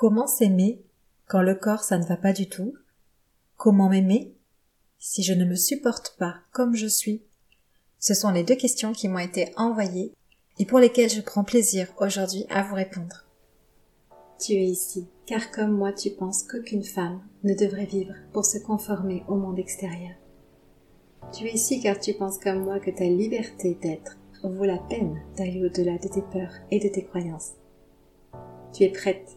Comment s'aimer quand le corps ça ne va pas du tout? Comment m'aimer si je ne me supporte pas comme je suis? Ce sont les deux questions qui m'ont été envoyées et pour lesquelles je prends plaisir aujourd'hui à vous répondre. Tu es ici, car comme moi tu penses qu'aucune femme ne devrait vivre pour se conformer au monde extérieur. Tu es ici car tu penses comme moi que ta liberté d'être vaut la peine d'aller au-delà de tes peurs et de tes croyances. Tu es prête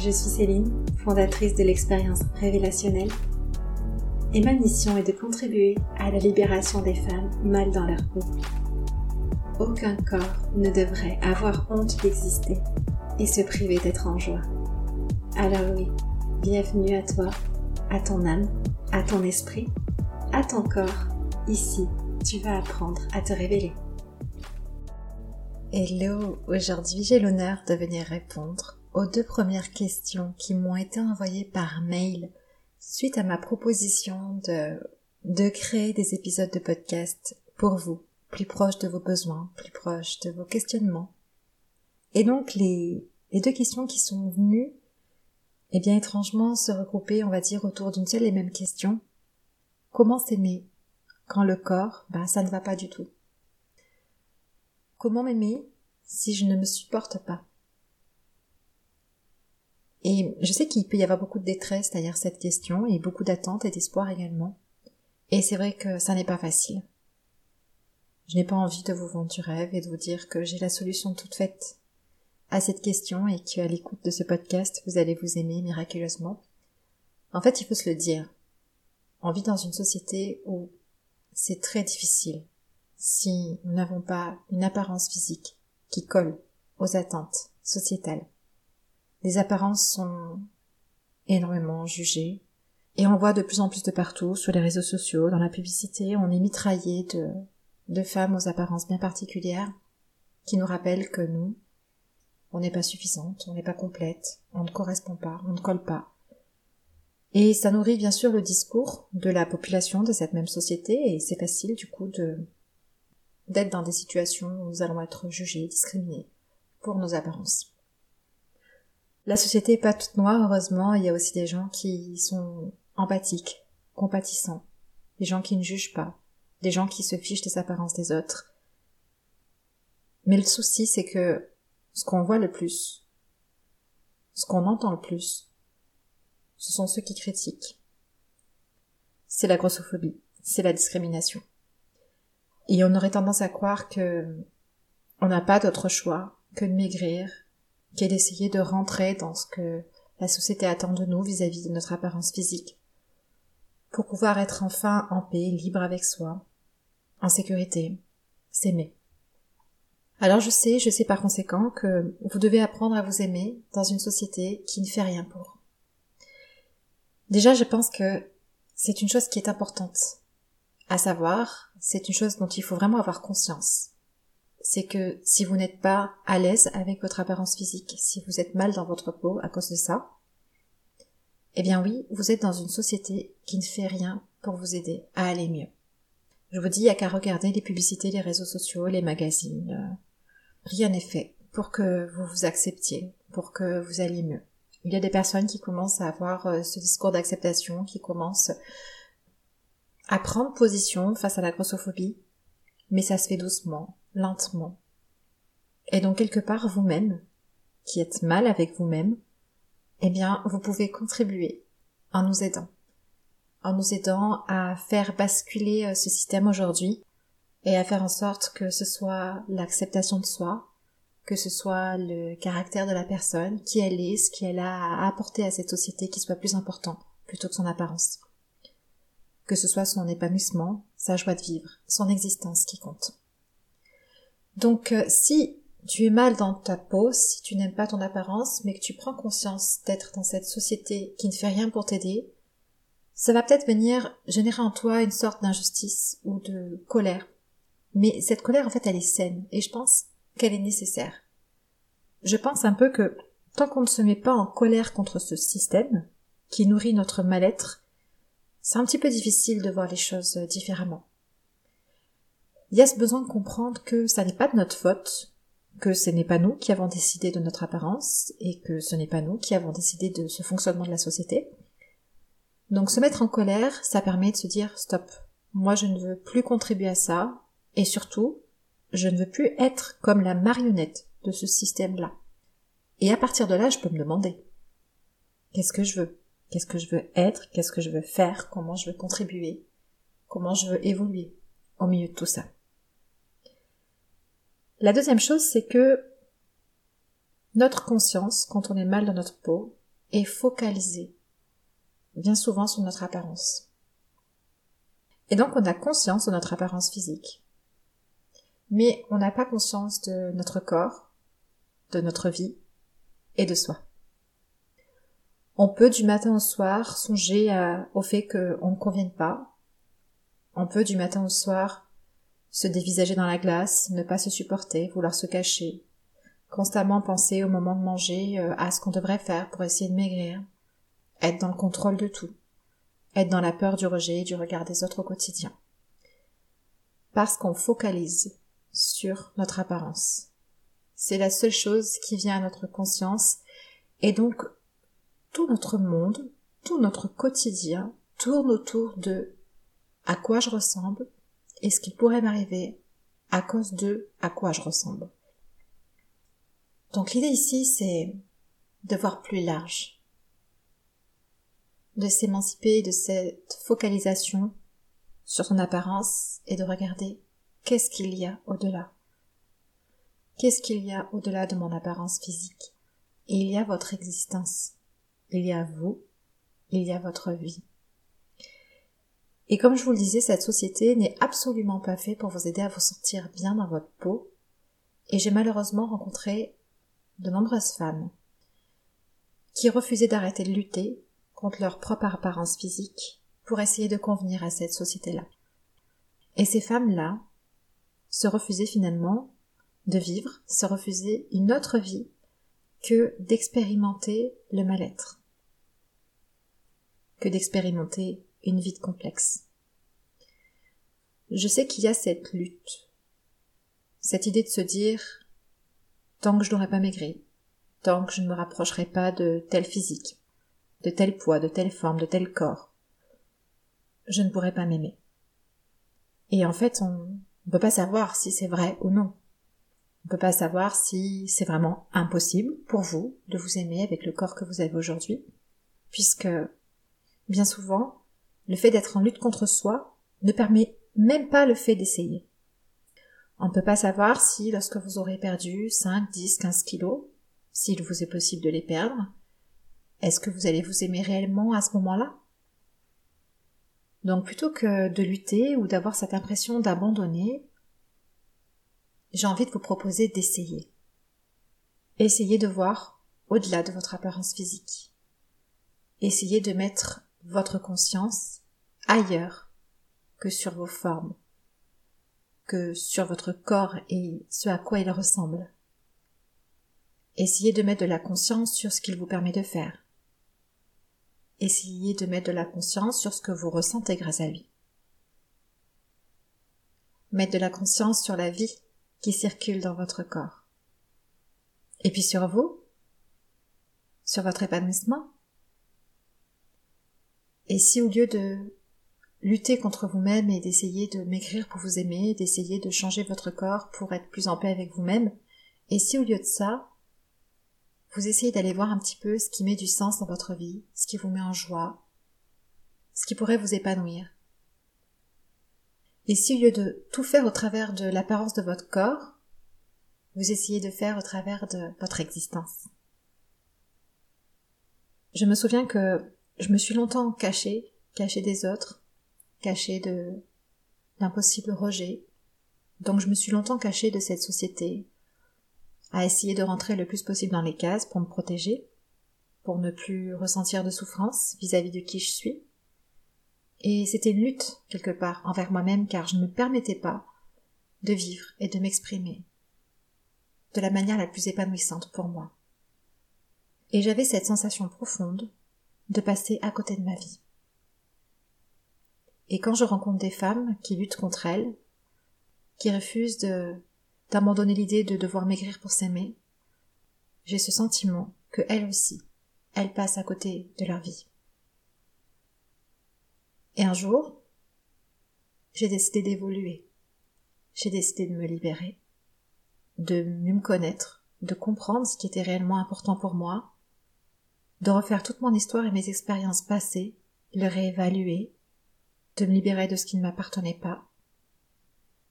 Je suis Céline, fondatrice de l'expérience révélationnelle, et ma mission est de contribuer à la libération des femmes mal dans leur peau. Aucun corps ne devrait avoir honte d'exister et se priver d'être en joie. Alors oui, bienvenue à toi, à ton âme, à ton esprit, à ton corps. Ici, tu vas apprendre à te révéler. Hello, aujourd'hui j'ai l'honneur de venir répondre aux deux premières questions qui m'ont été envoyées par mail suite à ma proposition de, créer des épisodes de podcast pour vous, plus proches de vos besoins, plus proches de vos questionnements. Et donc les, deux questions qui sont venues, eh bien étrangement se regrouper, on va dire, autour d'une seule et même question. Comment s'aimer quand le corps, bah ça ne va pas du tout? Comment m'aimer si je ne me supporte pas? Et je sais qu'il peut y avoir beaucoup de détresse derrière cette question et beaucoup d'attentes et d'espoir également. Et c'est vrai que ça n'est pas facile. Je n'ai pas envie de vous vendre du rêve et de vous dire que j'ai la solution toute faite à cette question et qu'à l'écoute de ce podcast, vous allez vous aimer miraculeusement. En fait, il faut se le dire. On vit dans une société où c'est très difficile si nous n'avons pas une apparence physique qui colle aux attentes sociétales. Les apparences sont énormément jugées et on voit de plus en plus de partout, sur les réseaux sociaux, dans la publicité, on est mitraillé de, femmes aux apparences bien particulières qui nous rappellent que nous, on n'est pas suffisante, on n'est pas complète, on ne correspond pas, on ne colle pas. Et ça nourrit bien sûr le discours de la population de cette même société et c'est facile du coup de d'être dans des situations où nous allons être jugés, discriminés pour nos apparences. La société est pas toute noire, heureusement. Il y a aussi des gens qui sont empathiques, compatissants, des gens qui ne jugent pas, des gens qui se fichent des apparences des autres. Mais le souci, c'est que ce qu'on voit le plus, ce qu'on entend le plus, ce sont ceux qui critiquent. C'est la grossophobie, c'est la discrimination. Et on aurait tendance à croire que on n'a pas d'autre choix que de maigrir, qu'est d'essayer de rentrer dans ce que la société attend de nous vis-à-vis de notre apparence physique, pour pouvoir être enfin en paix, libre avec soi, en sécurité, s'aimer. Alors je sais, je sais par conséquent que vous devez apprendre à vous aimer dans une société qui ne fait rien pour. Déjà, je pense que c'est une chose qui est importante. À savoir, c'est une chose dont il faut vraiment avoir conscience c'est que si vous n'êtes pas à l'aise avec votre apparence physique, si vous êtes mal dans votre peau à cause de ça, eh bien oui, vous êtes dans une société qui ne fait rien pour vous aider à aller mieux. Je vous dis, il n'y a qu'à regarder les publicités, les réseaux sociaux, les magazines. Rien n'est fait pour que vous vous acceptiez, pour que vous alliez mieux. Il y a des personnes qui commencent à avoir euh, ce discours d'acceptation, qui commencent à prendre position face à la grossophobie, mais ça se fait doucement, lentement. Et donc quelque part vous-même, qui êtes mal avec vous-même, eh bien vous pouvez contribuer en nous aidant, en nous aidant à faire basculer euh, ce système aujourd'hui et à faire en sorte que ce soit l'acceptation de soi, que ce soit le caractère de la personne, qui elle est, ce qu'elle a à apporter à cette société qui soit plus important plutôt que son apparence. Que ce soit son épanouissement, sa joie de vivre, son existence qui compte. Donc euh, si tu es mal dans ta peau, si tu n'aimes pas ton apparence, mais que tu prends conscience d'être dans cette société qui ne fait rien pour t'aider, ça va peut-être venir générer en toi une sorte d'injustice ou de colère. Mais cette colère, en fait, elle est saine, et je pense qu'elle est nécessaire. Je pense un peu que tant qu'on ne se met pas en colère contre ce système, qui nourrit notre mal-être, c'est un petit peu difficile de voir les choses différemment. Il y a ce besoin de comprendre que ça n'est pas de notre faute, que ce n'est pas nous qui avons décidé de notre apparence, et que ce n'est pas nous qui avons décidé de ce fonctionnement de la société. Donc se mettre en colère, ça permet de se dire stop, moi je ne veux plus contribuer à ça, et surtout, je ne veux plus être comme la marionnette de ce système-là. Et à partir de là, je peux me demander qu'est-ce que je veux? Qu'est-ce que je veux être? Qu'est-ce que je veux faire? Comment je veux contribuer? Comment je veux évoluer au milieu de tout ça? La deuxième chose, c'est que notre conscience, quand on est mal dans notre peau, est focalisée bien souvent sur notre apparence. Et donc on a conscience de notre apparence physique. Mais on n'a pas conscience de notre corps, de notre vie et de soi. On peut du matin au soir songer au fait qu'on ne convienne pas. On peut du matin au soir se dévisager dans la glace, ne pas se supporter, vouloir se cacher, constamment penser au moment de manger euh, à ce qu'on devrait faire pour essayer de maigrir, être dans le contrôle de tout, être dans la peur du rejet et du regard des autres au quotidien. Parce qu'on focalise sur notre apparence. C'est la seule chose qui vient à notre conscience et donc tout notre monde, tout notre quotidien tourne autour de à quoi je ressemble et ce qui pourrait m'arriver à cause de à quoi je ressemble. Donc l'idée ici c'est de voir plus large, de s'émanciper de cette focalisation sur son apparence et de regarder qu'est-ce qu'il y a au-delà. Qu'est-ce qu'il y a au-delà de mon apparence physique? Il y a votre existence. Il y a vous. Il y a votre vie. Et comme je vous le disais, cette société n'est absolument pas faite pour vous aider à vous sentir bien dans votre peau. Et j'ai malheureusement rencontré de nombreuses femmes qui refusaient d'arrêter de lutter contre leur propre apparence physique pour essayer de convenir à cette société-là. Et ces femmes-là se refusaient finalement de vivre, se refuser une autre vie que d'expérimenter le mal-être, que d'expérimenter une vie complexe. Je sais qu'il y a cette lutte, cette idée de se dire tant que je n'aurai pas maigri, tant que je ne me rapprocherai pas de tel physique, de tel poids, de telle forme, de tel corps, je ne pourrai pas m'aimer. Et en fait, on ne peut pas savoir si c'est vrai ou non. On ne peut pas savoir si c'est vraiment impossible pour vous de vous aimer avec le corps que vous avez aujourd'hui, puisque bien souvent, le fait d'être en lutte contre soi ne permet même pas le fait d'essayer. On ne peut pas savoir si lorsque vous aurez perdu 5, 10, 15 kilos, s'il vous est possible de les perdre, est-ce que vous allez vous aimer réellement à ce moment-là? Donc plutôt que de lutter ou d'avoir cette impression d'abandonner, j'ai envie de vous proposer d'essayer. Essayez de voir au-delà de votre apparence physique. Essayez de mettre votre conscience ailleurs que sur vos formes, que sur votre corps et ce à quoi il ressemble. Essayez de mettre de la conscience sur ce qu'il vous permet de faire. Essayez de mettre de la conscience sur ce que vous ressentez grâce à lui. Mettre de la conscience sur la vie qui circule dans votre corps. Et puis sur vous, sur votre épanouissement. Et si au lieu de lutter contre vous-même et d'essayer de maigrir pour vous aimer, d'essayer de changer votre corps pour être plus en paix avec vous-même, et si au lieu de ça, vous essayez d'aller voir un petit peu ce qui met du sens dans votre vie, ce qui vous met en joie, ce qui pourrait vous épanouir. Et si au lieu de tout faire au travers de l'apparence de votre corps, vous essayez de faire au travers de votre existence. Je me souviens que je me suis longtemps cachée, cachée des autres, cachée de d'impossibles rejets. Donc je me suis longtemps cachée de cette société, à essayer de rentrer le plus possible dans les cases pour me protéger, pour ne plus ressentir de souffrance vis-à-vis de qui je suis. Et c'était une lutte, quelque part, envers moi-même car je ne me permettais pas de vivre et de m'exprimer de la manière la plus épanouissante pour moi. Et j'avais cette sensation profonde de passer à côté de ma vie. Et quand je rencontre des femmes qui luttent contre elles, qui refusent d'abandonner l'idée de devoir maigrir pour s'aimer, j'ai ce sentiment que elles aussi, elles passent à côté de leur vie. Et un jour, j'ai décidé d'évoluer. J'ai décidé de me libérer, de mieux me connaître, de comprendre ce qui était réellement important pour moi, de refaire toute mon histoire et mes expériences passées, le réévaluer, de me libérer de ce qui ne m'appartenait pas.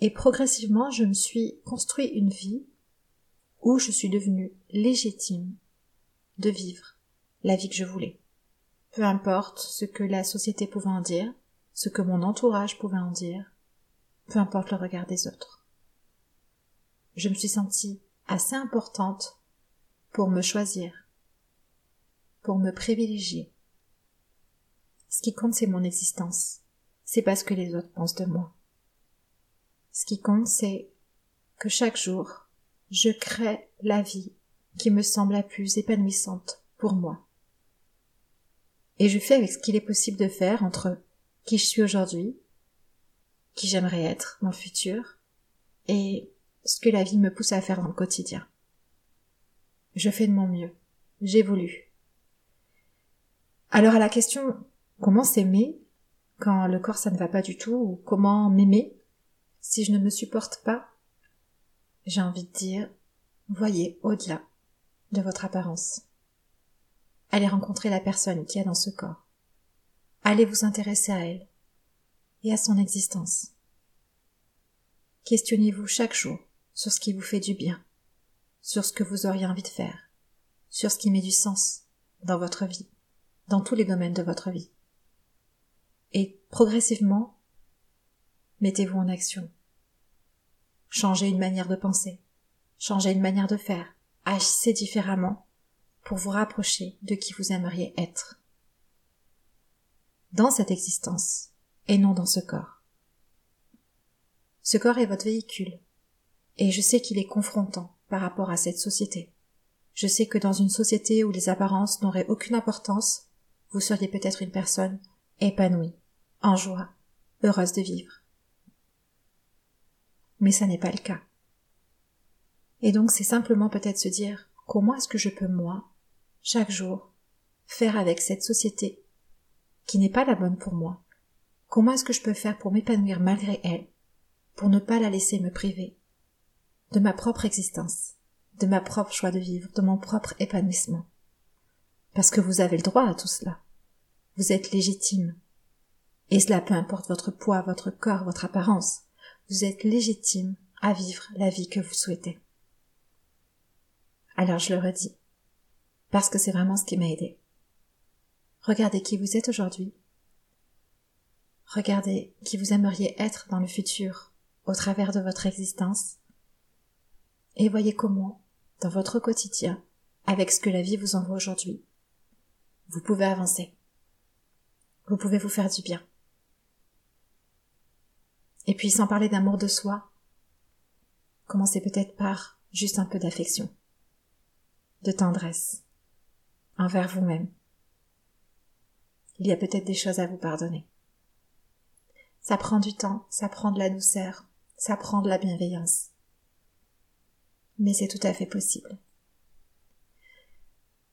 Et progressivement, je me suis construit une vie où je suis devenue légitime de vivre la vie que je voulais. Peu importe ce que la société pouvait en dire, ce que mon entourage pouvait en dire, peu importe le regard des autres. Je me suis sentie assez importante pour me choisir, pour me privilégier. Ce qui compte, c'est mon existence. C'est pas ce que les autres pensent de moi. Ce qui compte, c'est que chaque jour, je crée la vie qui me semble la plus épanouissante pour moi. Et je fais avec ce qu'il est possible de faire entre qui je suis aujourd'hui, qui j'aimerais être dans le futur, et ce que la vie me pousse à faire dans le quotidien. Je fais de mon mieux. J'évolue. Alors à la question comment s'aimer quand le corps ça ne va pas du tout ou comment m'aimer si je ne me supporte pas, j'ai envie de dire voyez au-delà de votre apparence. Allez rencontrer la personne qui est dans ce corps. Allez vous intéresser à elle et à son existence. Questionnez-vous chaque jour sur ce qui vous fait du bien, sur ce que vous auriez envie de faire, sur ce qui met du sens dans votre vie, dans tous les domaines de votre vie. Et progressivement, mettez-vous en action. Changez une manière de penser, changez une manière de faire, agissez différemment pour vous rapprocher de qui vous aimeriez être. Dans cette existence, et non dans ce corps. Ce corps est votre véhicule, et je sais qu'il est confrontant par rapport à cette société. Je sais que dans une société où les apparences n'auraient aucune importance, vous seriez peut-être une personne épanouie, en joie, heureuse de vivre. Mais ça n'est pas le cas. Et donc c'est simplement peut-être se dire comment est-ce que je peux moi, chaque jour, faire avec cette société qui n'est pas la bonne pour moi? Comment est-ce que je peux faire pour m'épanouir malgré elle, pour ne pas la laisser me priver de ma propre existence, de ma propre joie de vivre, de mon propre épanouissement? Parce que vous avez le droit à tout cela. Vous êtes légitime. Et cela peu importe votre poids, votre corps, votre apparence. Vous êtes légitime à vivre la vie que vous souhaitez. Alors je le redis, parce que c'est vraiment ce qui m'a aidé. Regardez qui vous êtes aujourd'hui. Regardez qui vous aimeriez être dans le futur au travers de votre existence. Et voyez comment, dans votre quotidien, avec ce que la vie vous envoie aujourd'hui, vous pouvez avancer. Vous pouvez vous faire du bien. Et puis sans parler d'amour de soi, commencez peut-être par juste un peu d'affection, de tendresse envers vous-même. Il y a peut-être des choses à vous pardonner. Ça prend du temps, ça prend de la douceur, ça prend de la bienveillance. Mais c'est tout à fait possible.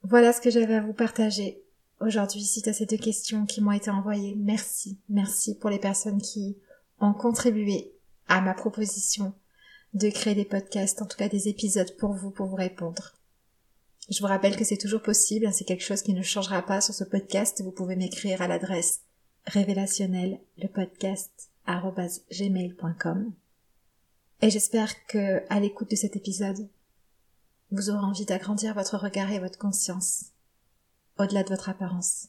Voilà ce que j'avais à vous partager aujourd'hui suite à ces deux questions qui m'ont été envoyées. Merci, merci pour les personnes qui ont contribué à ma proposition de créer des podcasts, en tout cas des épisodes pour vous, pour vous répondre. Je vous rappelle que c'est toujours possible, c'est quelque chose qui ne changera pas sur ce podcast. Vous pouvez m'écrire à l'adresse révélationnelle le podcast. Et j'espère que, à l'écoute de cet épisode, vous aurez envie d'agrandir votre regard et votre conscience au-delà de votre apparence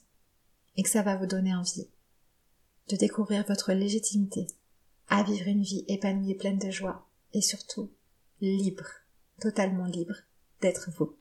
et que ça va vous donner envie de découvrir votre légitimité à vivre une vie épanouie et pleine de joie et surtout libre, totalement libre d'être vous.